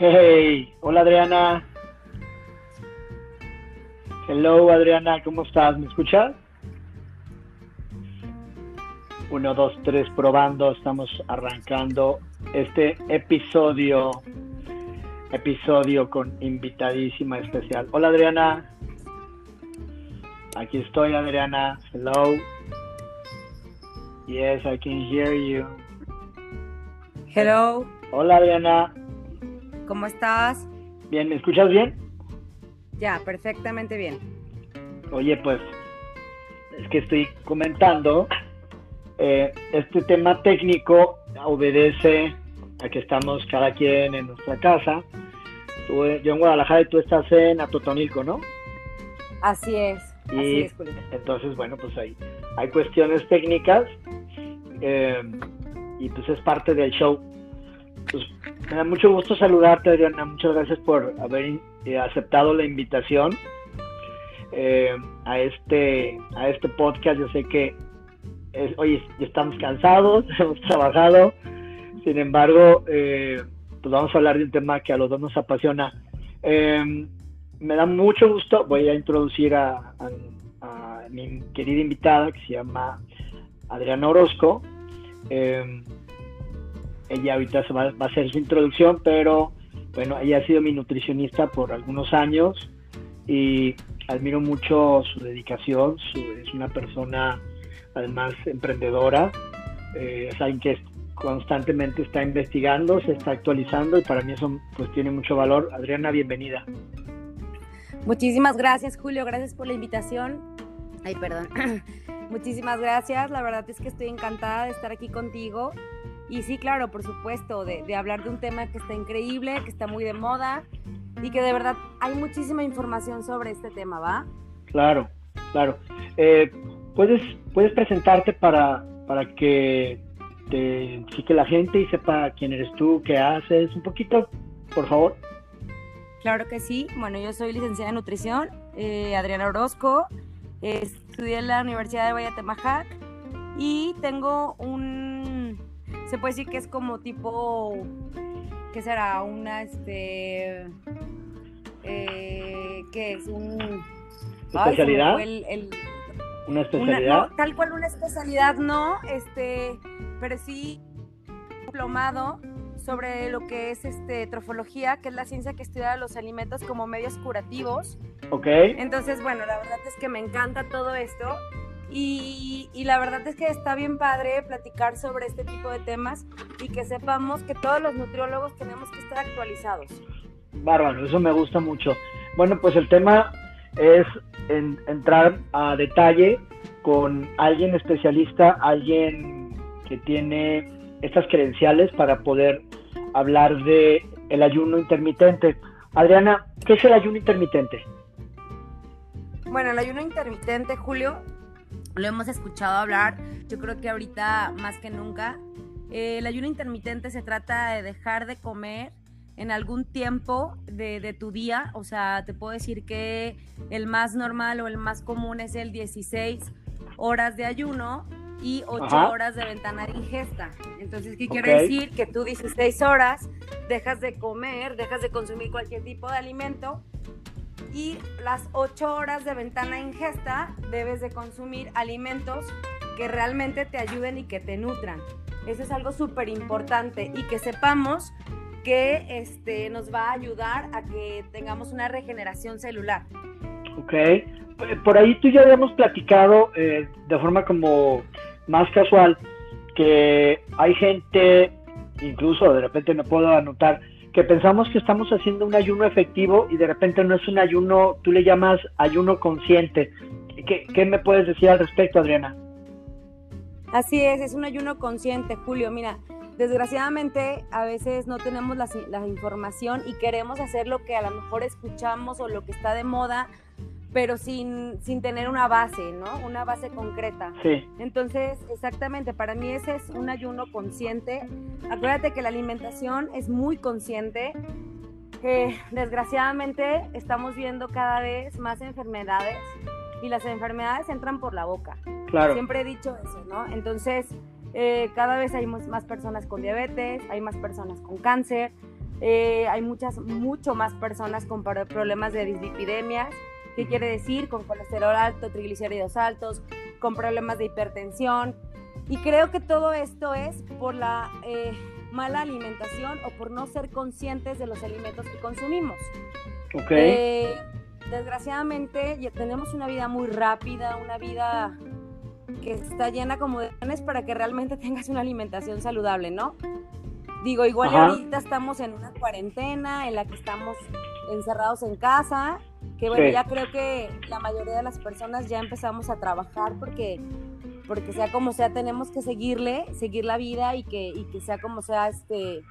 Hey, hola Adriana. Hello Adriana, ¿cómo estás? ¿Me escuchas? Uno, dos, tres, probando. Estamos arrancando este episodio. Episodio con invitadísima especial. Hola Adriana. Aquí estoy Adriana. Hello. Yes, I can hear you. Hello. Hola Adriana. ¿Cómo estás? Bien, ¿me escuchas bien? Ya, perfectamente bien. Oye, pues es que estoy comentando, eh, este tema técnico obedece a que estamos cada quien en nuestra casa. Tú, yo en Guadalajara y tú estás en Atotonilco, ¿no? Así es. Y así es, Julio. entonces, bueno, pues hay, hay cuestiones técnicas eh, y pues es parte del show. Pues me da mucho gusto saludarte, Adriana. Muchas gracias por haber eh, aceptado la invitación eh, a este a este podcast. Yo sé que es, ya estamos cansados, hemos trabajado. Sin embargo, eh, pues vamos a hablar de un tema que a los dos nos apasiona. Eh, me da mucho gusto. Voy a introducir a, mi querida invitada que se llama Adriana Orozco. Ella ahorita se va, a hacer su introducción, pero bueno, ella ha sido mi nutricionista por algunos años y admiro mucho su dedicación, su, es una persona además emprendedora, eh, es alguien que constantemente está investigando, se está actualizando y para mí eso pues tiene mucho valor. Adriana, bienvenida. Muchísimas gracias Julio, gracias por la invitación. Ay, perdón. Muchísimas gracias, la verdad es que estoy encantada de estar aquí contigo y sí, claro, por supuesto, de, de, hablar de un tema que está increíble, que está muy de moda y que de verdad hay muchísima información sobre este tema, ¿va? Claro, claro. Eh, ¿puedes, ¿Puedes presentarte para, para que te que la gente y sepa quién eres tú, qué haces? Un poquito, por favor. Claro que sí. Bueno, yo soy licenciada en nutrición, eh, Adriana Orozco. Eh, estudié en la Universidad de Vallatemajac y tengo un se puede decir que es como tipo, ¿qué será? Una, este, eh, ¿qué es? Un... ¿Especialidad? Ay, el, el, ¿Una especialidad? Una, no, tal cual una especialidad no, este, pero sí diplomado sobre lo que es este trofología, que es la ciencia que estudia los alimentos como medios curativos. Ok. Entonces, bueno, la verdad es que me encanta todo esto y, y, la verdad es que está bien padre platicar sobre este tipo de temas y que sepamos que todos los nutriólogos tenemos que estar actualizados. Bárbaro, eso me gusta mucho. Bueno, pues el tema es en, entrar a detalle con alguien especialista, alguien que tiene estas credenciales para poder hablar de el ayuno intermitente. Adriana, ¿qué es el ayuno intermitente? Bueno, el ayuno intermitente, Julio, lo hemos escuchado hablar, yo creo que ahorita más que nunca. Eh, el ayuno intermitente se trata de dejar de comer en algún tiempo de, de, tu día, o sea, te puedo decir que el más normal o el más común es el 16 horas de ayuno y 8 Ajá. horas de ventana de ingesta. Entonces, ¿qué okay. quiere decir? Que tú 16 horas dejas de comer, dejas de consumir cualquier tipo de alimento y las 8 horas de ventana ingesta debes de consumir alimentos que realmente te ayuden y que te nutran. Eso es algo súper importante y que sepamos que este, nos va a ayudar a que tengamos una regeneración celular. Ok, por ahí tú ya habíamos platicado eh, de forma como más casual que hay gente, incluso de repente me puedo anotar, que pensamos que estamos haciendo un ayuno efectivo y de repente no es un ayuno, tú le llamas ayuno consciente. ¿Qué, qué me puedes decir al respecto, Adriana? Así es, es un ayuno consciente, Julio. Mira, desgraciadamente a veces no tenemos la, la, información y queremos hacer lo que a lo mejor escuchamos o lo que está de moda, pero sin, sin tener una base, ¿no? Una base concreta. Sí. Entonces, exactamente, para mí ese es un ayuno consciente. Acuérdate que la alimentación es muy consciente. que desgraciadamente estamos viendo cada vez más enfermedades y las enfermedades entran por la boca. Claro. Siempre he dicho eso, ¿no? Entonces, eh, cada vez hay más personas con diabetes, hay más personas con cáncer, Eh, hay muchas, mucho más personas con problemas de dislipidemias, ¿qué quiere decir? Con colesterol alto, triglicéridos altos, con problemas de hipertensión. Y creo que todo esto es por la eh, mala alimentación o por no ser conscientes de los alimentos que consumimos. Ok. Eh, desgraciadamente tenemos una vida muy rápida, una vida que está llena como de planes para que realmente tengas una alimentación saludable, ¿no? Digo, igual ahorita estamos en una cuarentena en la que estamos encerrados en casa, que bueno, ya creo que la mayoría de las personas ya empezamos a trabajar porque porque sea como sea tenemos que seguirle, seguir la vida y que, y que sea como sea, este,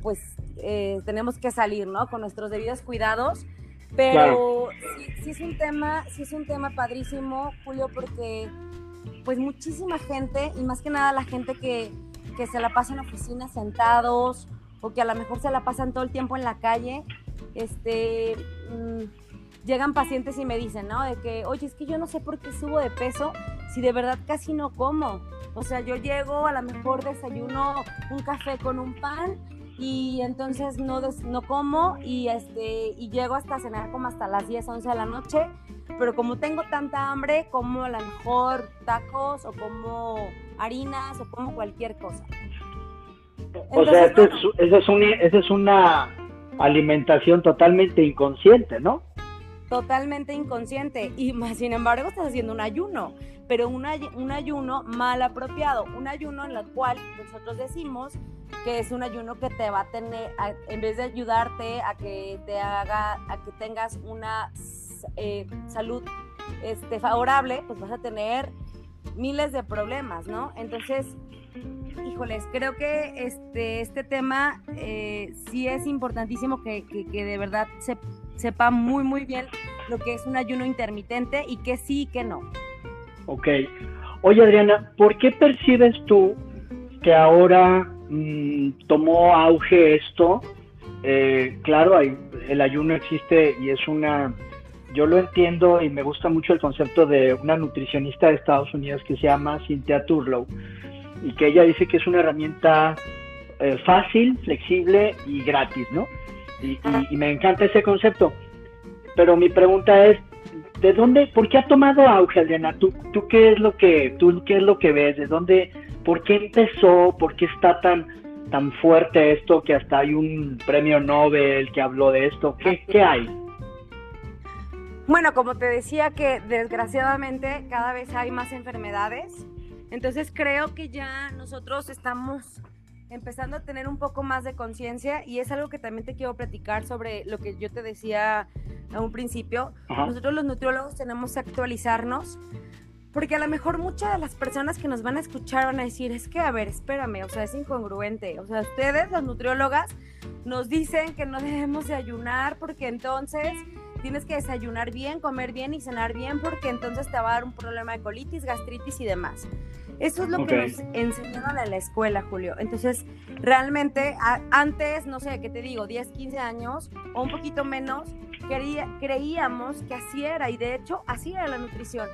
pues eh, tenemos que salir, ¿no? Con nuestros debidos cuidados. Pero sí, es un tema, sí es un tema padrísimo, Julio, porque pues muchísima gente, y más que nada la gente que, que se la pasa en oficinas sentados, o que a lo mejor se la pasan todo el tiempo en la calle, este, mm, llegan pacientes y me dicen, ¿no? De que, oye, es que yo no sé por qué subo de peso si de verdad casi no como. O sea, yo llego, a lo mejor desayuno un café con un pan y entonces no, no como y, este, y llego hasta cenar como hasta las 10, 11 de la noche, pero como tengo tanta hambre, como a lo mejor tacos o como harinas o como cualquier cosa. o sea, esa es, es una alimentación totalmente inconsciente, ¿no? Totalmente inconsciente y más sin embargo estás haciendo un ayuno, pero un, un ayuno mal apropiado, un ayuno en el cual nosotros decimos que es un ayuno que te va a tener, en vez de ayudarte a que te haga, a que tengas una eh, salud este, favorable, pues vas a tener miles de problemas, ¿no? Entonces, híjoles, creo que este, este tema eh, sí es importantísimo que, que, de verdad se, sepa muy, muy bien lo que es un ayuno intermitente y que sí y que no. Ok. Oye, Adriana, ¿por qué percibes tú que ahora Mm, tomó auge esto. Eh, claro, hay, el ayuno existe y es una, yo lo entiendo y me gusta mucho el concepto de una nutricionista de Estados Unidos que se llama Cynthia Turlow y que ella dice que es una herramienta eh, fácil, flexible y gratis, ¿no? Y, me encanta ese concepto. Pero mi pregunta es, ¿de dónde, por qué ha tomado auge, Adriana? ¿Tú, tú qué es lo que, tú qué es lo que ves? ¿De dónde, ¿Por qué empezó? ¿Por qué está tan, tan fuerte esto que hasta hay un premio Nobel que habló de esto? ¿Qué, qué hay? Bueno, como te decía que desgraciadamente cada vez hay más enfermedades, entonces creo que ya nosotros estamos empezando a tener un poco más de conciencia y es algo que también te quiero platicar sobre lo que yo te decía a un principio. Nosotros los nutriólogos tenemos que actualizarnos porque a lo mejor muchas de las personas que nos van a escuchar van a decir, es que, a ver, espérame, o sea, es incongruente. O sea, ustedes, los nutriólogas, nos dicen que no debemos de ayunar porque entonces tienes que desayunar bien, comer bien y cenar bien porque entonces te va a dar un problema de colitis, gastritis y demás. Eso es lo que nos enseñaron en la escuela, Julio. Entonces, realmente, antes, no sé, ¿qué te digo? 10, 15 años o un poquito menos, creíamos que así era y de hecho así era la nutrición.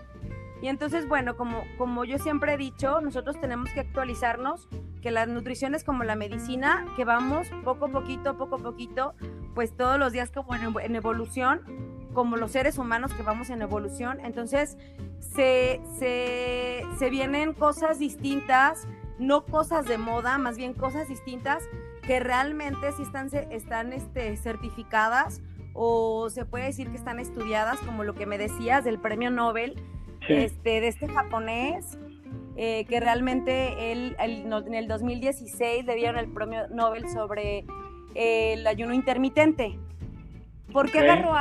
Y entonces, bueno, como, como yo siempre he dicho, nosotros tenemos que actualizarnos, que la nutrición es como la medicina, que vamos poco a poquito, poco a poquito, pues todos los días como en, evolución, como los seres humanos que vamos en evolución. Entonces, se, se, se vienen cosas distintas, no cosas de moda, más bien cosas distintas que realmente sí están, están este, certificadas o se puede decir que están estudiadas, como lo que me decías del premio Nobel, este, de este japonés, eh, que realmente él, en el 2016 le dieron el premio Nobel sobre eh, el ayuno intermitente. ¿Por qué agarró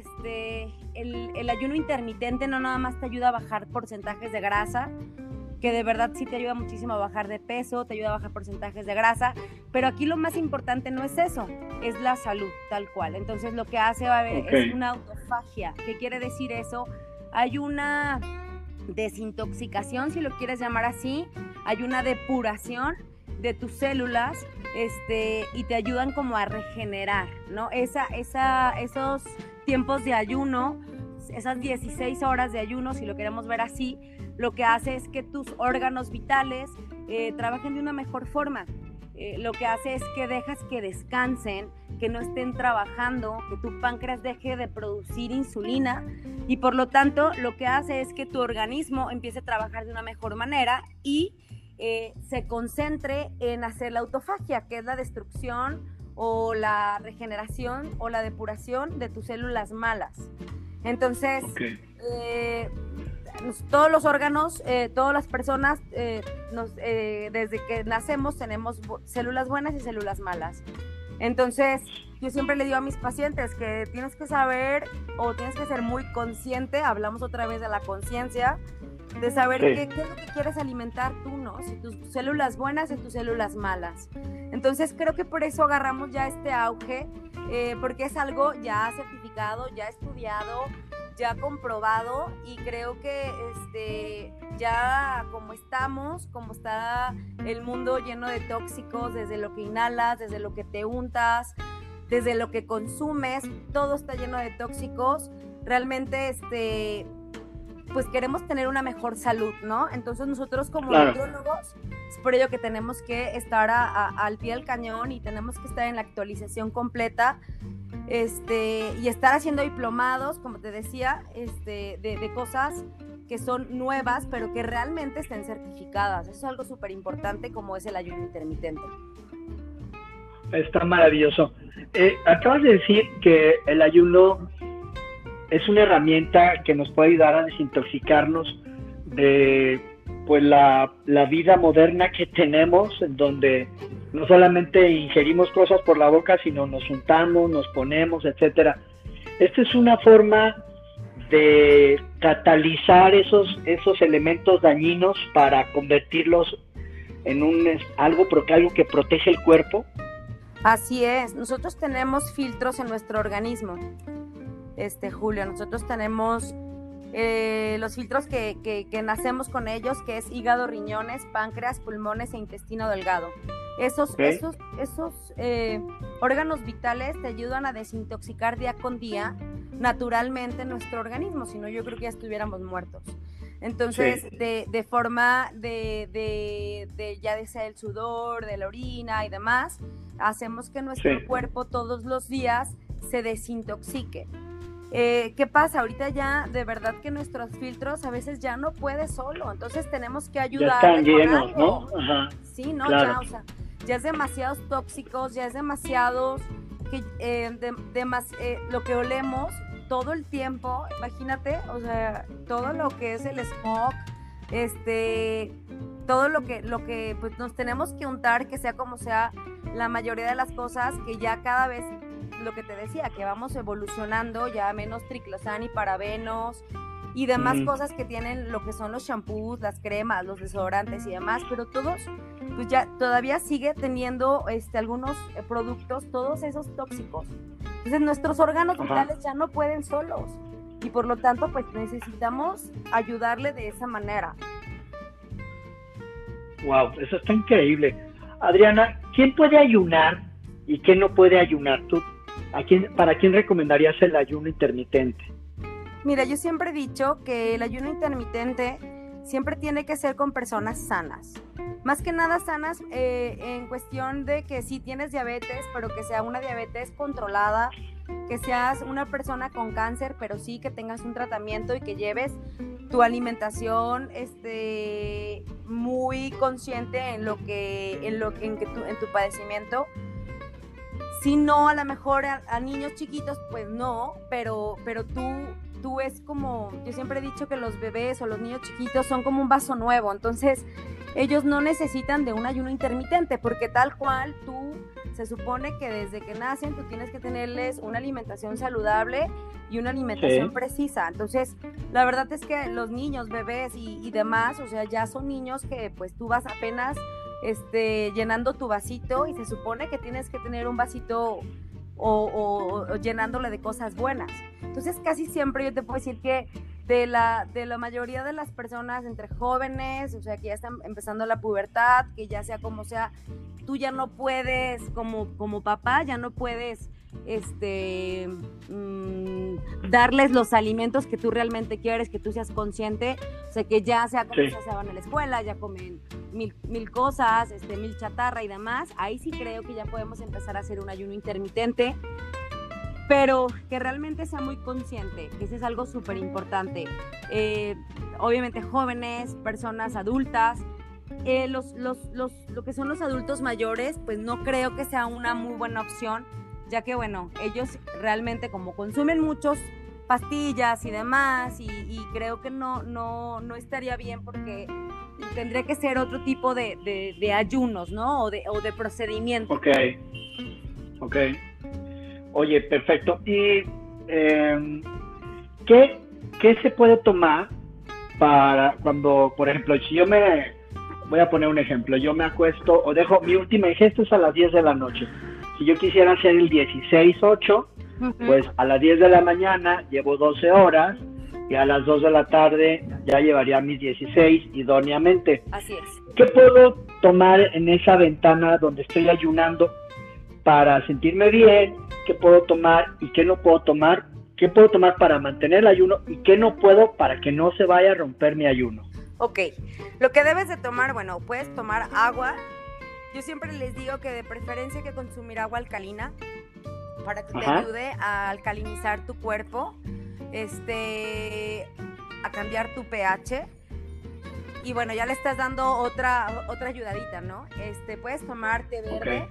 Este, el, el, ayuno intermitente no nada más te ayuda a bajar porcentajes de grasa, que de verdad sí te ayuda muchísimo a bajar de peso, te ayuda a bajar porcentajes de grasa, pero aquí lo más importante no es eso, es la salud tal cual. Entonces lo que hace va a haber es una autofagia. ¿Qué quiere decir eso? hay una desintoxicación, si lo quieres llamar así, hay una depuración de tus células este, y te ayudan como a regenerar, ¿no? Esa, esa, esos tiempos de ayuno, esas 16 horas de ayuno, si lo queremos ver así, lo que hace es que tus órganos vitales eh, trabajen de una mejor forma. eh, lo que hace es que dejas que descansen, que no estén trabajando, que tu páncreas deje de producir insulina y por lo tanto lo que hace es que tu organismo empiece a trabajar de una mejor manera y eh, se concentre en hacer la autofagia, que es la destrucción o la regeneración o la depuración de tus células malas. Entonces, eh, todos los órganos, eh, todas las personas, desde que nacemos tenemos células buenas y células malas. Entonces, yo siempre le digo a mis pacientes que tienes que saber o tienes que ser muy consciente, hablamos otra vez de la conciencia, de saber qué, es lo que quieres alimentar tú, ¿no? Si tus células buenas y tus células malas. Entonces creo que por eso agarramos ya este auge, eh, porque es algo ya certificado, ya estudiado, ya comprobado y creo que este, ya como estamos, como está el mundo lleno de tóxicos, desde lo que inhalas, desde lo que te untas, desde lo que consumes, todo está lleno de tóxicos. Realmente este, pues queremos tener una mejor salud, ¿no? Entonces nosotros como nutriólogos, es por ello que tenemos que estar al pie del cañón y tenemos que estar en la actualización completa este, y estar haciendo diplomados, como te decía, este, de, cosas que son nuevas, pero que realmente estén certificadas. Eso es algo súper importante como es el ayuno intermitente. Está maravilloso. Eh, acabas de decir que el ayuno es una herramienta que nos puede ayudar a desintoxicarnos de pues la, vida moderna que tenemos, en donde no solamente ingerimos cosas por la boca, sino nos juntamos, nos ponemos, etcétera. Esta es una forma de catalizar esos, esos elementos dañinos para convertirlos en un algo, algo que protege el cuerpo. Así es, nosotros tenemos filtros en nuestro organismo este, Julio. Nosotros tenemos eh, los filtros que, que, nacemos con ellos, que es hígado, riñones, páncreas, pulmones e intestino delgado. Esos, esos, esos eh, órganos vitales te ayudan a desintoxicar día con día naturalmente nuestro organismo, si no yo creo que ya estuviéramos muertos. Entonces, de, de, forma de, de, de, ya sea el sudor, de la orina y demás, hacemos que nuestro cuerpo todos los días se desintoxique. Eh, ¿Qué pasa? Ahorita ya de verdad que nuestros filtros a veces ya no puede solo, entonces tenemos que ayudar. Ya están llenos, ¿no? Sí, no, ya, o sea, ya es demasiados tóxicos, ya es demasiados que eh, de, eh, lo que olemos todo el tiempo, imagínate, o sea, todo lo que es el smog, este, todo lo que, lo que pues, nos tenemos que untar, que sea como sea, la mayoría de las cosas que ya cada vez lo que te decía, que vamos evolucionando ya menos triclosan y parabenos y demás cosas que tienen lo que son los shampoos, las cremas, los desodorantes y demás, pero todos, pues ya todavía sigue teniendo este, algunos eh, productos, todos esos tóxicos. Entonces nuestros órganos vitales ya no pueden solos y por lo tanto pues necesitamos ayudarle de esa manera. Wow, eso está increíble. Adriana, ¿quién puede ayunar y quién no puede ayunar? ¿Tú ¿Para quién recomendarías el ayuno intermitente? Mira, yo siempre he dicho que el ayuno intermitente siempre tiene que ser con personas sanas. Más que nada sanas eh, en cuestión de que si tienes diabetes, pero que sea una diabetes controlada, que seas una persona con cáncer, pero sí que tengas un tratamiento y que lleves tu alimentación este, muy consciente en lo que, en lo, en que en tu padecimiento si no, a lo mejor a, niños chiquitos, pues no, pero, pero tú, tú es como, yo siempre he dicho que los bebés o los niños chiquitos son como un vaso nuevo, entonces ellos no necesitan de un ayuno intermitente, porque tal cual tú se supone que desde que nacen tú tienes que tenerles una alimentación saludable y una alimentación precisa. Entonces, la verdad es que los niños, bebés y, y demás, o sea, ya son niños que pues tú vas apenas este, llenando tu vasito y se supone que tienes que tener un vasito o, llenándole de cosas buenas. Entonces casi siempre yo te puedo decir que de la, de la mayoría de las personas entre jóvenes, o sea, que ya están empezando la pubertad, que ya sea como sea, tú ya no puedes, como, como papá, ya no puedes este, mm, darles los alimentos que tú realmente quieres, que tú seas consciente, o sea, que ya sea como se van a la escuela, ya comen mil, mil cosas, este, mil chatarra y demás, ahí sí creo que ya podemos empezar a hacer un ayuno intermitente, pero que realmente sea muy consciente, que eso es algo súper importante. Eh, obviamente jóvenes, personas adultas, eh, los, los, los, lo que son los adultos mayores, pues no creo que sea una muy buena opción, ya que bueno, ellos realmente como consumen muchos pastillas y demás, y, creo que no, no, no estaría bien porque tendría que ser otro tipo de, de, ayunos, ¿no? O de, o de procedimiento. Ok, ok. Oye, perfecto. ¿Y em, ¿qué, qué se puede tomar para cuando, por ejemplo, si yo me voy a poner un ejemplo, yo me acuesto o dejo, mi última ingesta es a las 10 de la noche. Si yo quisiera hacer el 16-8, pues a las 10 de la mañana llevo 12 horas y a las 2 de la tarde ya llevaría mis 16 idóneamente. Así es. ¿Qué puedo tomar en esa ventana donde estoy ayunando para sentirme bien? ¿Qué puedo tomar y qué no puedo tomar? ¿Qué puedo tomar para mantener el ayuno y qué no puedo para que no se vaya a romper mi ayuno? Ok, lo que debes de tomar, bueno, puedes tomar agua. Yo siempre les digo que de preferencia hay que consumir agua alcalina para que te ayude a alcalinizar tu cuerpo, este, a cambiar tu pH. Y bueno, ya le estás dando otra, otra ayudadita, ¿no? Este, puedes tomar té verde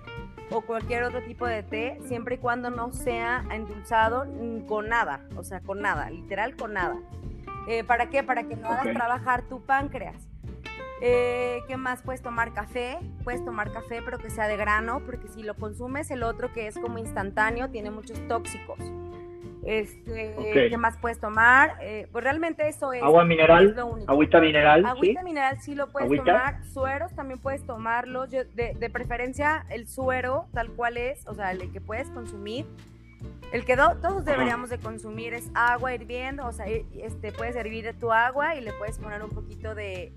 o cualquier otro tipo de té, siempre y cuando no sea endulzado con nada, o sea, con nada, literal con nada. Eh, ¿Para qué? Para que no hagas trabajar tu páncreas. Eh, ¿Qué más? Puedes tomar café, puedes tomar café pero que sea de grano, porque si lo consumes el otro que es como instantáneo tiene muchos tóxicos. Este, ¿Qué más puedes tomar? Eh, pues realmente eso es. Agua mineral. agüita mineral. Agüita mineral sí lo puedes tomar. Sueros también puedes tomarlos. de, de, preferencia el suero tal cual es, o sea, el que puedes consumir el que todos deberíamos de consumir es agua hirviendo, o sea, este, puedes hervir tu agua y le puedes poner un poquito de,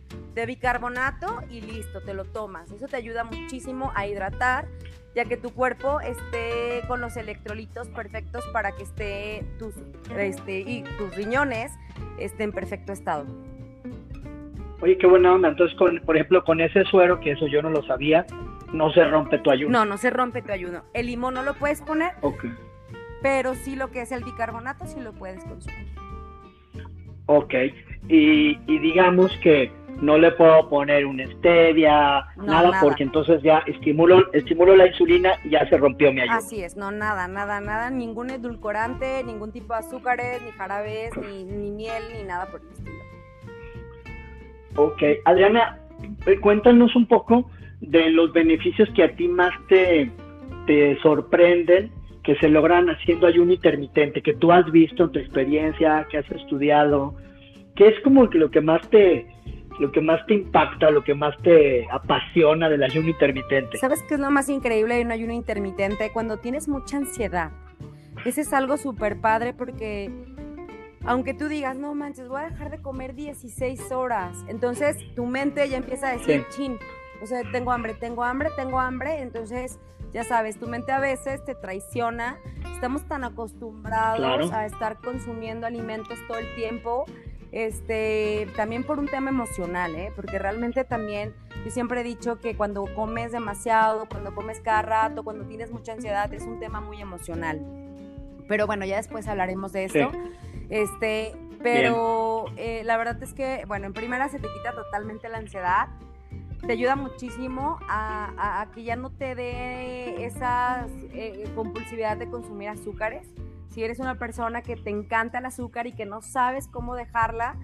bicarbonato y listo, te lo tomas. Eso te ayuda muchísimo a hidratar, ya que tu cuerpo esté con los electrolitos perfectos para que esté tus, este, y tus riñones estén en perfecto estado. Oye, qué buena onda. Entonces, con, por ejemplo, con ese suero, que eso yo no lo sabía, no se rompe tu ayuno. No, no se rompe tu ayuno. El limón no lo puedes poner. Ok pero sí lo que es el bicarbonato sí lo puedes consumir. Ok, y, digamos que no le puedo poner un stevia, nada, porque entonces ya estimulo, estimulo la insulina y ya se rompió mi ayuno. Así es, no, nada, nada, nada, ningún edulcorante, ningún tipo de azúcares, ni jarabes, ni, ni miel, ni nada por el estilo. Ok, Adriana, eh, cuéntanos un poco de los beneficios que a ti más te, te sorprenden que se logran haciendo ayuno intermitente, que tú has visto en tu experiencia, que has estudiado, ¿qué es como lo que más te lo que más te impacta, lo que más te apasiona del ayuno intermitente? ¿Sabes qué es lo más increíble de un ayuno intermitente? Cuando tienes mucha ansiedad. Ese es algo súper padre porque aunque tú digas, no manches, voy a dejar de comer 16 horas, entonces tu mente ya empieza a decir, chin, o sea, tengo hambre, tengo hambre, tengo hambre, entonces ya sabes, tu mente a veces te traiciona. Estamos tan acostumbrados a estar consumiendo alimentos todo el tiempo. Este, también por un tema emocional, ¿eh? porque realmente también yo siempre he dicho que cuando comes demasiado, cuando comes cada rato, cuando tienes mucha ansiedad, es un tema muy emocional. Pero bueno, ya después hablaremos de eso. Este, pero eh, la verdad es que, bueno, en primera se te quita totalmente la ansiedad te ayuda muchísimo a, que ya no te dé esa eh, compulsividad de consumir azúcares. Si eres una persona que te encanta el azúcar y que no sabes cómo dejarla,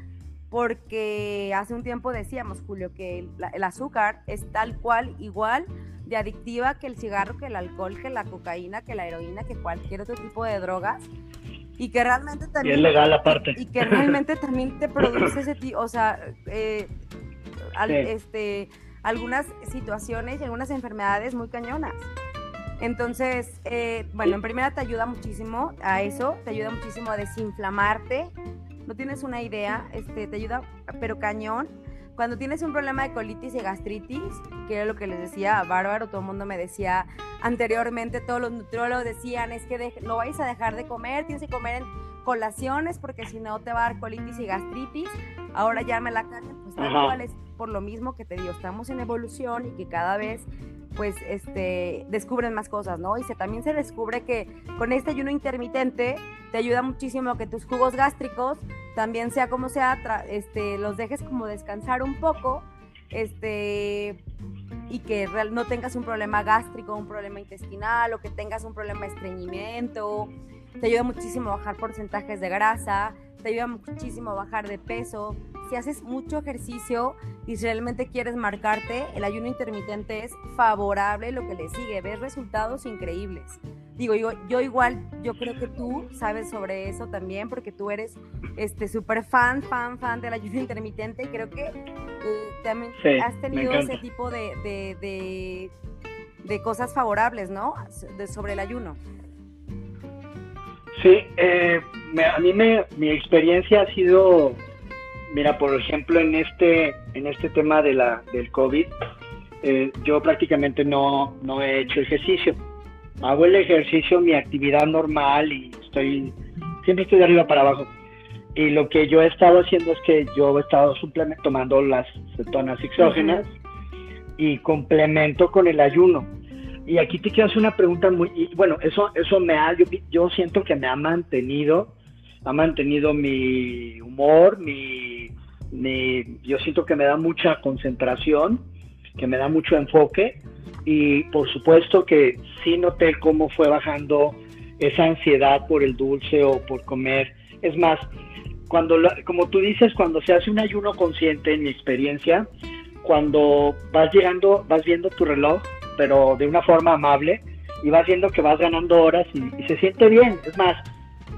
porque hace un tiempo decíamos, Julio, que el, azúcar es tal cual, igual de adictiva que el cigarro, que el alcohol, que la cocaína, que la heroína, que cualquier otro tipo de drogas. Y que realmente también... Y es legal aparte. Y que realmente también te produce ese tipo, o sea, eh, este algunas situaciones y algunas enfermedades muy cañonas. Entonces, eh, bueno, en primera te ayuda muchísimo a eso, te ayuda muchísimo a desinflamarte. No tienes una idea, este, te ayuda, pero cañón. cuando tienes un problema de colitis y gastritis, que era lo que les decía Bárbaro, todo el mundo me decía anteriormente, todos los nutriólogos decían, es que no vais a dejar de comer, tienes que comer en colaciones porque si no te va a dar colitis y gastritis. Ahora ya me la cagan, pues tal es por lo mismo que te digo, estamos en evolución y que cada vez pues este descubren más cosas, ¿no? Y se, también se descubre que con este ayuno intermitente te ayuda muchísimo a que tus jugos gástricos también sea como sea, este los dejes como descansar un poco, este y que no tengas un problema gástrico, un problema intestinal o que tengas un problema de estreñimiento te ayuda muchísimo a bajar porcentajes de grasa, te ayuda muchísimo a bajar de peso. Si haces mucho ejercicio y realmente quieres marcarte, el ayuno intermitente es favorable lo que le sigue, ves resultados increíbles. Digo, yo, yo igual, yo creo que tú sabes sobre eso también, porque tú eres este súper fan, fan, fan del ayuno intermitente y creo que eh, también has tenido ese tipo de, de, de, cosas favorables, ¿no? sobre el ayuno. Sí, eh, a mí me, mi experiencia ha sido, mira, por ejemplo, en este, en este tema de la, del COVID, eh, yo prácticamente no, no he hecho ejercicio. Hago el ejercicio, mi actividad normal y estoy, siempre estoy de arriba para abajo. Y lo que yo he estado haciendo es que yo he estado tomando las cetonas exógenas y complemento con el ayuno y aquí te quiero hacer una pregunta muy, y bueno, eso, eso me ha, yo, siento que me ha mantenido, ha mantenido mi humor, mi, mi, yo siento que me da mucha concentración, que me da mucho enfoque y por supuesto que sí noté cómo fue bajando esa ansiedad por el dulce o por comer. Es más, cuando, como tú dices, cuando se hace un ayuno consciente, en mi experiencia, cuando vas llegando, vas viendo tu reloj pero de una forma amable y vas viendo que vas ganando horas y, se siente bien. Es más,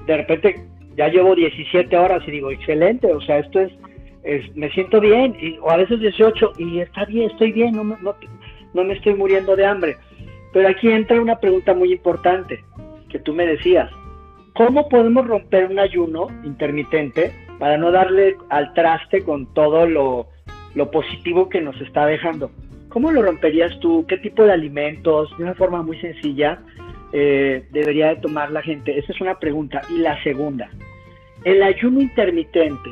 de repente ya llevo 17 horas y digo, excelente, o sea, esto es, me siento bien, y, o a veces 18 y está bien, estoy bien, no, no, no me estoy muriendo de hambre. Pero aquí entra una pregunta muy importante que tú me decías. ¿Cómo podemos romper un ayuno intermitente para no darle al traste con todo lo, lo positivo que nos está dejando? ¿Cómo lo romperías tú? ¿Qué tipo de alimentos? De una forma muy sencilla eh, debería de tomar la gente. Esa es una pregunta. Y la segunda, ¿el ayuno intermitente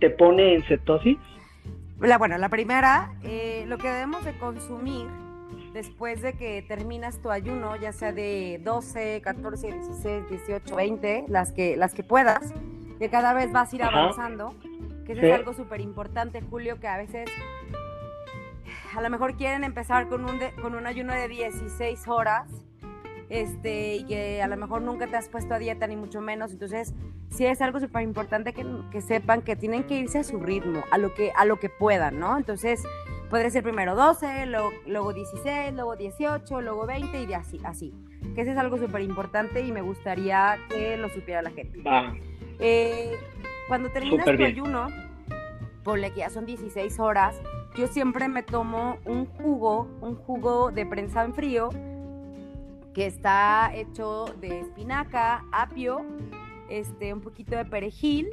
te pone en cetosis? La, bueno, la primera, eh, lo que debemos de consumir después de que terminas tu ayuno, ya sea de 12, 14, 16, 18, 20, las que, las que puedas, que cada vez vas a ir avanzando, que eso es algo súper importante, Julio, que a veces a lo mejor quieren empezar con un, con un ayuno de 16 horas, este, y que a lo mejor nunca te has puesto a dieta, ni mucho menos. Entonces, sí es algo súper importante que, que, sepan que tienen que irse a su ritmo, a lo que, a lo que puedan, ¿no? Entonces, podría ser primero 12, luego, luego 16, luego 18, luego 20 y de así, así. Que eso es algo súper importante y me gustaría que lo supiera la gente. Eh, cuando terminas tu ayuno, ponle que ya son 16 horas, yo siempre me tomo un jugo, un jugo de prensa en frío, que está hecho de espinaca, apio, este, un poquito de perejil,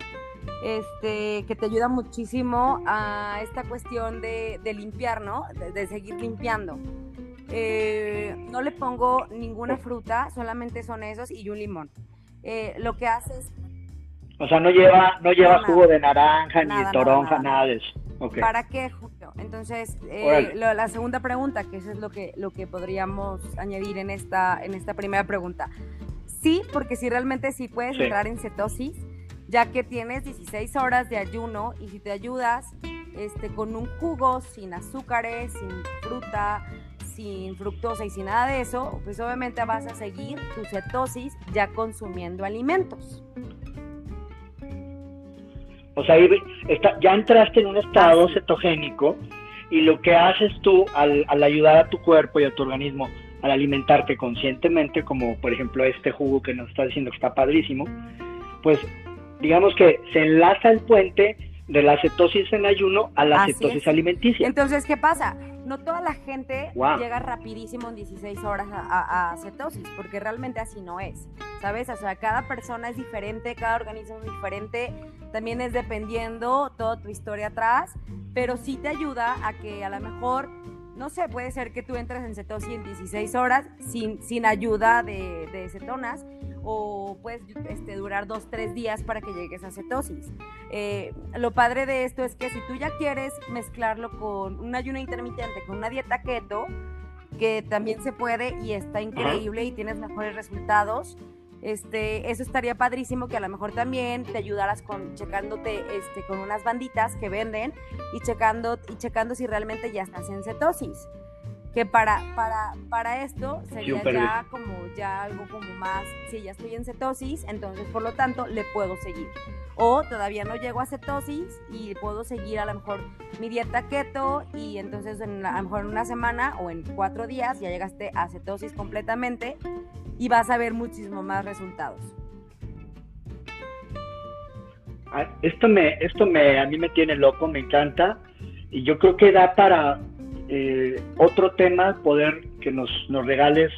este, que te ayuda muchísimo a esta cuestión de, limpiar, ¿no? De, seguir limpiando. Eh, no le pongo ninguna fruta, solamente son esos y un limón. Eh, lo que hace es... O sea, no lleva, no lleva jugo de naranja, ni de toronja, nada de eso. ¿Para qué, Entonces, eh, la segunda pregunta, que eso es lo que, lo que podríamos añadir en esta, en esta primera pregunta. Sí, porque si realmente sí puedes entrar en cetosis, ya que tienes 16 horas de ayuno y si te ayudas este, con un jugo sin azúcares, sin fruta, sin fructosa y sin nada de eso, pues obviamente vas a seguir tu cetosis ya consumiendo alimentos. O sea, ya entraste en un estado cetogénico y lo que haces tú al, ayudar a tu cuerpo y a tu organismo al alimentarte conscientemente, como por ejemplo este jugo que nos está diciendo que está padrísimo, pues digamos que se enlaza el puente de la cetosis en ayuno a la cetosis alimenticia. Entonces, ¿qué pasa? No toda la gente llega rapidísimo en 16 horas a, cetosis, porque realmente así no es, ¿sabes? O sea, cada persona es diferente, cada organismo es diferente, también es dependiendo toda tu historia atrás, pero sí te ayuda a que a lo mejor no sé, puede ser que tú entres en cetosis en 16 horas sin, sin ayuda de, de cetonas o puedes este, durar dos, tres días para que llegues a cetosis. Eh, lo padre de esto es que si tú ya quieres mezclarlo con un ayuno intermitente, con una dieta keto, que también se puede y está increíble y tienes mejores resultados, este, eso estaría padrísimo que a lo mejor también te ayudaras con checándote este, con unas banditas que venden y checando, y checando si realmente ya estás en cetosis que para, para, para esto sería ya como ya algo como más, si ya estoy en cetosis, entonces por lo tanto le puedo seguir. O todavía no llego a cetosis y puedo seguir a lo mejor mi dieta keto y entonces en, a lo mejor en una semana o en cuatro días ya llegaste a cetosis completamente y vas a ver muchísimo más resultados. Ah, esto me, esto me, a mí me tiene loco, me encanta y yo creo que da para eh, otro tema, poder que nos, nos regales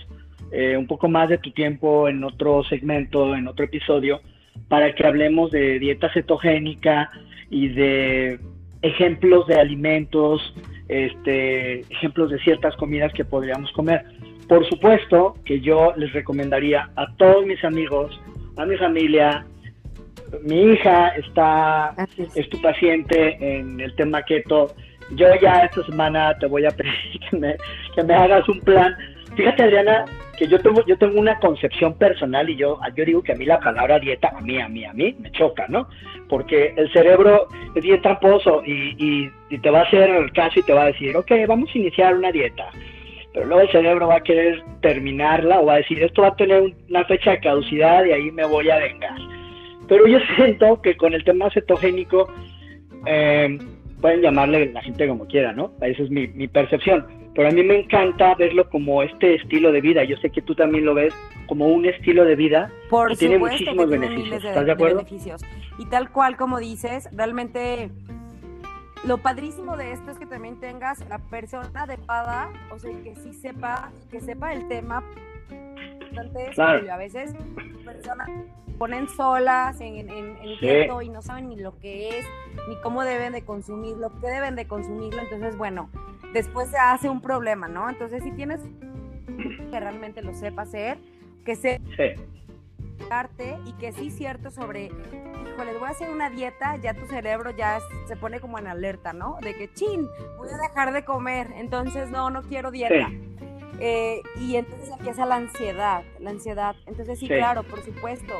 eh, un poco más de tu tiempo en otro segmento, en otro episodio, para que hablemos de dieta cetogénica y de ejemplos de alimentos, este, ejemplos de ciertas comidas que podríamos comer. Por supuesto que yo les recomendaría a todos mis amigos, a mi familia, mi hija está, es tu paciente en el tema keto, yo ya esta semana te voy a pedir que me, que me hagas un plan. Fíjate, Adriana, que yo tengo, yo tengo una concepción personal y yo, yo digo que a mí la palabra dieta, a mí, a mí, a mí, me choca, ¿no? Porque el cerebro es bien tramposo y, y, te va a hacer el caso y te va a decir, ok, vamos a iniciar una dieta. Pero luego el cerebro va a querer terminarla o va a decir, esto va a tener una fecha de caducidad y ahí me voy a vengar. Pero yo siento que con el tema cetogénico, eh, pueden llamarle la gente como quiera, ¿no? Esa es mi, percepción. Pero a mí me encanta verlo como este estilo de vida. Yo sé que tú también lo ves como un estilo de vida Por que tiene muchísimos beneficios. ¿Estás de acuerdo? Beneficios. Y tal cual como dices, realmente lo padrísimo de esto es que también tengas la persona adecuada, o sea, que sí sepa, que sepa el tema. Claro. A veces personas ponen solas en, en, y no saben ni lo que es, ni cómo deben de consumirlo, qué deben de consumirlo. Entonces, bueno, después se hace un problema, ¿no? Entonces, si tienes que realmente lo sepa hacer, que se y que sí cierto sobre, híjole, voy a hacer una dieta, ya tu cerebro ya se pone como en alerta, ¿no? De que, chin, voy a dejar de comer, entonces no, no quiero dieta. Eh, y entonces empieza la ansiedad, la ansiedad. Entonces sí, claro, por supuesto.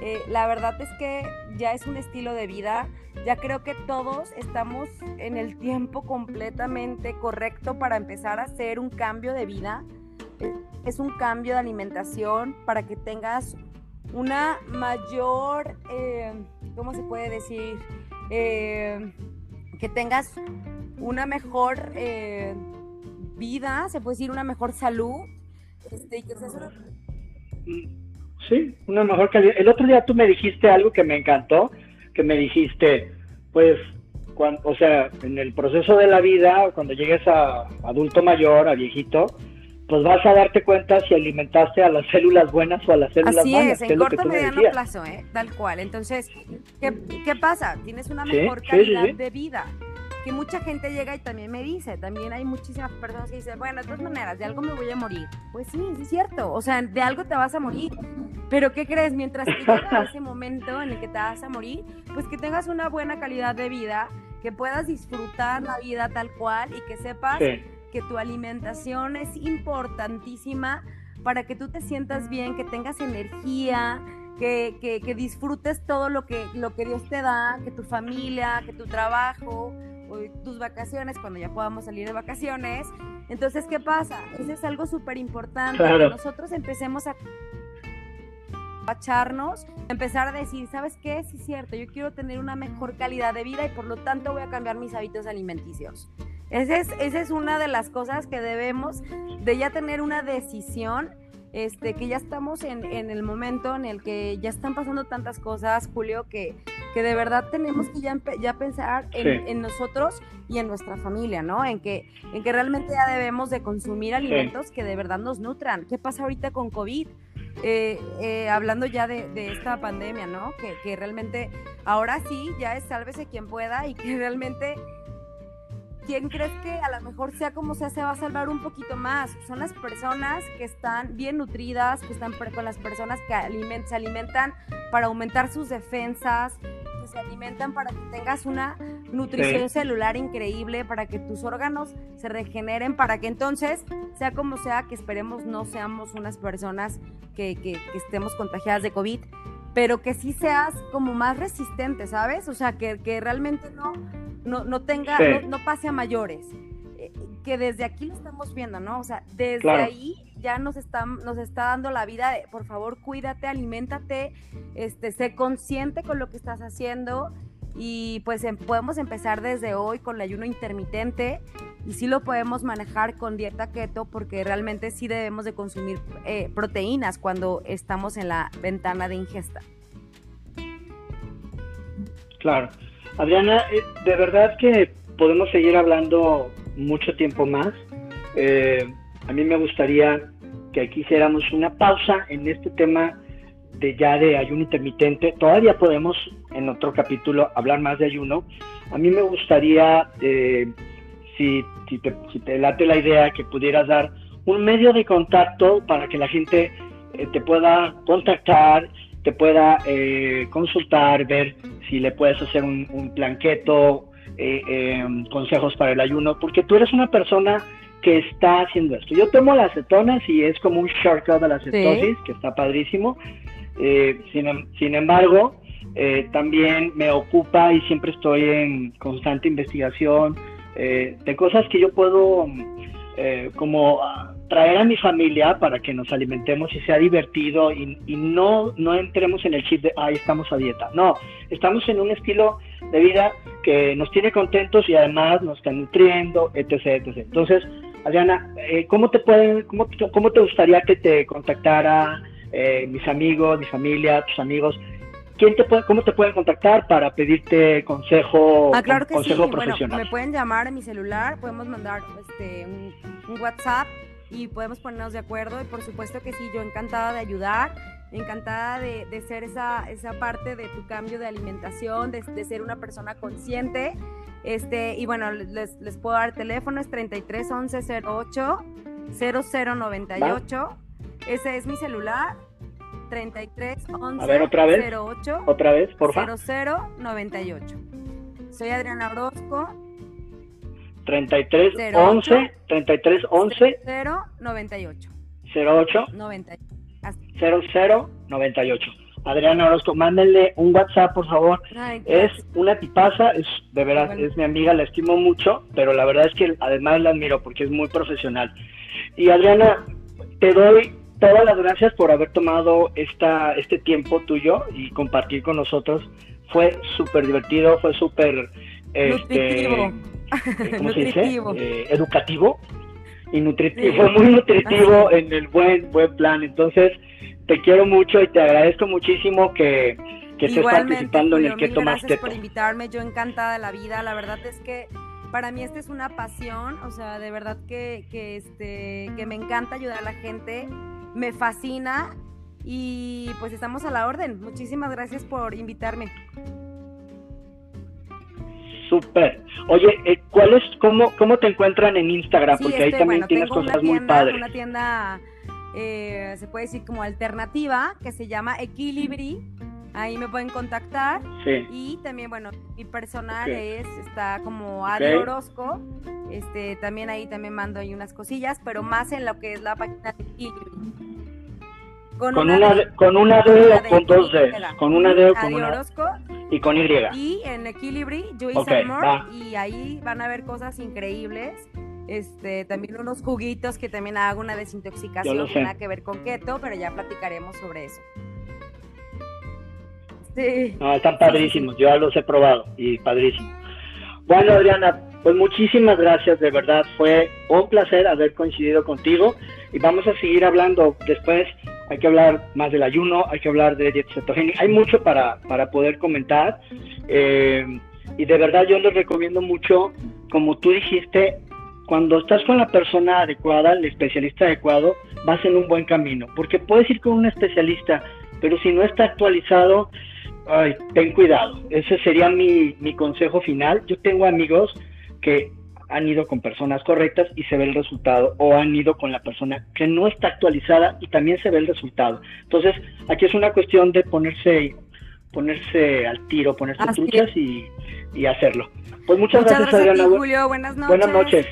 Eh, la verdad es que ya es un estilo de vida, ya creo que todos estamos en el tiempo completamente correcto para empezar a hacer un cambio de vida. Es un cambio de alimentación para que tengas una mayor, eh, ¿cómo se puede decir? que tengas una mejor vida, se puede decir una mejor salud, este, que Sí, una mejor calidad. El otro día tú me dijiste algo que me encantó, que me dijiste, pues, cuando, o sea, en el proceso de la vida, cuando llegues a adulto mayor, a viejito, pues vas a darte cuenta si alimentaste a las células buenas o a las células Así malas. Así es, en corto mediano plazo, ¿eh? tal cual. Entonces, ¿qué, ¿qué, pasa? Tienes una mejor calidad de vida que mucha gente llega y también me dice, también hay muchísimas personas que dicen, bueno, de todas maneras, de algo me voy a morir. Pues sí, sí es cierto, o sea, de algo te vas a morir. Pero ¿qué crees? Mientras que llega ese momento en el que te vas a morir, pues que tengas una buena calidad de vida, que puedas disfrutar la vida tal cual y que sepas que tu alimentación es importantísima para que tú te sientas bien, que tengas energía, que, que, que, disfrutes todo lo que, lo que Dios te da, que tu familia, que tu trabajo, tus vacaciones, cuando ya podamos salir de vacaciones. Entonces, ¿qué pasa? Eso es algo súper importante. Que nosotros empecemos a echarnos, empezar a decir, ¿sabes qué? Sí es cierto, yo quiero tener una mejor calidad de vida y por lo tanto voy a cambiar mis hábitos alimenticios. Esa es, esa es una de las cosas que debemos de ya tener una decisión este, que ya estamos en, el momento en el que ya están pasando tantas cosas, Julio, que, que de verdad tenemos que ya, ya pensar en, nosotros y en nuestra familia, ¿no? En que, en que realmente ya debemos de consumir alimentos que de verdad nos nutran. ¿Qué pasa ahorita con COVID? Eh, eh, hablando ya de, de, esta pandemia, ¿no? Que, que realmente ahora sí ya es sálvese quien pueda y que realmente ¿quién crees que a lo mejor sea como sea se va a salvar un poquito más? Son las personas que están bien nutridas, que están con las personas que se alimentan para aumentar sus defensas, que se alimentan para que tengas una nutrición celular increíble, para que tus órganos se regeneren, para que entonces, sea como sea, que esperemos no seamos unas personas que, que estemos contagiadas de COVID, pero que sí seas como más resistente, ¿sabes? O sea, que, que realmente no no, no tenga, no, pase a mayores. Eh, que desde aquí lo estamos viendo, ¿no? O sea, desde ahí ya nos está, nos está dando la vida de, por favor, cuídate, aliméntate, este, sé consciente con lo que estás haciendo y pues em, podemos empezar desde hoy con el ayuno intermitente y sí lo podemos manejar con dieta keto porque realmente sí debemos de consumir eh, proteínas cuando estamos en la ventana de ingesta. Claro. Adriana, eh, de verdad que podemos seguir hablando mucho tiempo más. Eh, a mí me gustaría que aquí hiciéramos una pausa en este tema de ya de ayuno intermitente. Todavía podemos en otro capítulo hablar más de ayuno. A mí me gustaría, eh, si, si, te, te, late la idea, que pudieras dar un medio de contacto para que la gente te pueda contactar te pueda eh, consultar, ver si le puedes hacer un, un planqueto, eh, em, consejos para el ayuno, porque tú eres una persona que está haciendo esto. Yo tomo las acetonas y es como un shortcut de la cetosis, que está padrísimo. Eh, sin, em, sin, embargo, también me ocupa y siempre estoy en constante investigación de cosas que yo puedo como traer a mi familia para que nos alimentemos y sea divertido y, no, no entremos en el chip de, ay, estamos a dieta. No, estamos en un estilo de vida que nos tiene contentos y además nos está nutriendo, etc. etc. Entonces, Adriana, eh, ¿cómo, te pueden, cómo, cómo, te gustaría que te contactara eh, mis amigos, mi familia, tus amigos? ¿Quién te puede, ¿Cómo te pueden contactar para pedirte consejo, ah, claro que consejo profesional? me pueden llamar a mi celular, podemos mandar este, un WhatsApp y podemos ponernos de acuerdo y por supuesto que sí, yo encantada de ayudar, encantada de, de ser esa, esa parte de tu cambio de alimentación, de, de ser una persona consciente. Este, y bueno, les, les puedo dar teléfono, es 33 11 08 0098. Ese es mi celular. 33 11 A ver, otra vez. 08 otra vez, por favor. 0098. Soy Adriana Orozco 33 11 33 11 0 98 08 98 00 98 Adriana Orozco, mándenle un WhatsApp, por favor. es una tipaza, es de verdad, es mi amiga, la estimo mucho, pero la verdad es que además la admiro porque es muy profesional. Y Adriana, te doy todas las gracias por haber tomado esta, este tiempo tuyo y compartir con nosotros. Fue súper divertido, fue súper... Este, ¿cómo se dice? Eh, educativo y nutritivo, fue muy nutritivo en el buen, buen plan. Entonces, te quiero mucho y te agradezco muchísimo que, que estés participando en el Keto Más Gracias por invitarme, yo encantada de la vida. La verdad es que para mí esta es una pasión, o sea, de verdad que, que, este, que me encanta ayudar a la gente, me fascina y pues estamos a la orden. Muchísimas gracias por invitarme. Súper. Oye, eh, ¿cuál es, cómo, cómo te encuentran en Instagram? Porque ahí este, también tienes cosas muy padres. Una tienda, eh, se puede decir como alternativa, que se llama Equilibri. Ahí me pueden contactar. Sí. Y también, bueno, mi personal es, está como Adri Orozco. Este, también ahí también mando ahí unas cosillas, pero más en lo que es la página de Equilibri. Con, una, con una D o con dos D. Con una D o con una Y con Y. Y en Equilibri, Joyce okay, y ahí van a ver cosas increíbles. Este, también unos juguitos que también hago una desintoxicación que nada que ver con keto, pero ya platicaremos sobre eso. Sí. No, están padrísimos, yo ya los he probado y padrísimo. Bueno, Adriana, pues muchísimas gracias, de verdad, fue un placer haber coincidido contigo y vamos a seguir hablando después. Hay que hablar más del ayuno, hay que hablar de dieta cetogénica, hay mucho para, para poder comentar. Eh, y de verdad yo les recomiendo mucho, como tú dijiste, cuando estás con la persona adecuada, el especialista adecuado, vas en un buen camino. Porque puedes ir con un especialista, pero si no está actualizado, ay, ten cuidado. Ese sería mi, mi consejo final. Yo tengo amigos que han ido con personas correctas y se ve el resultado, o han ido con la persona que no está actualizada y también se ve el resultado. Entonces, aquí es una cuestión de ponerse ponerse al tiro, ponerse truchas y, y, hacerlo. Pues muchas, gracias, Adriana. Julio. Buenas noches. Buenas noches.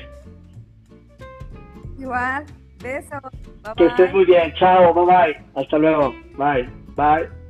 Igual. Besos. que estés muy bien. Chao. Bye bye. Hasta luego. Bye. Bye.